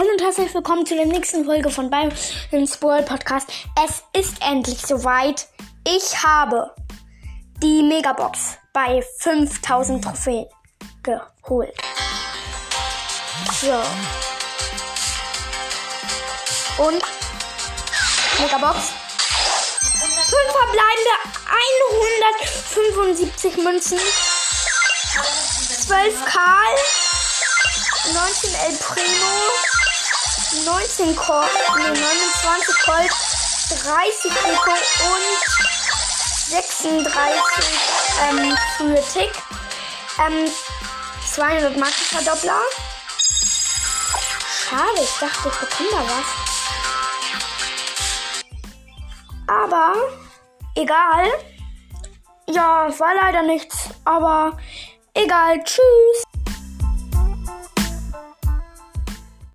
Hallo und herzlich willkommen zu der nächsten Folge von beim Spoil Podcast. Es ist endlich soweit. Ich habe die Megabox bei 5000 Trophäen geholt. So. Und Megabox. Fünf verbleibende 175 Münzen. 12 Karl. 19 El Primo. 19 Colt, nee, 29 Colt, 30 Rico und 36 ähm, für Tick. Ähm, 200 Markenverdoppler. Schade, ich dachte, ich bekomme da was. Aber egal. Ja, war leider nichts. Aber egal. Tschüss.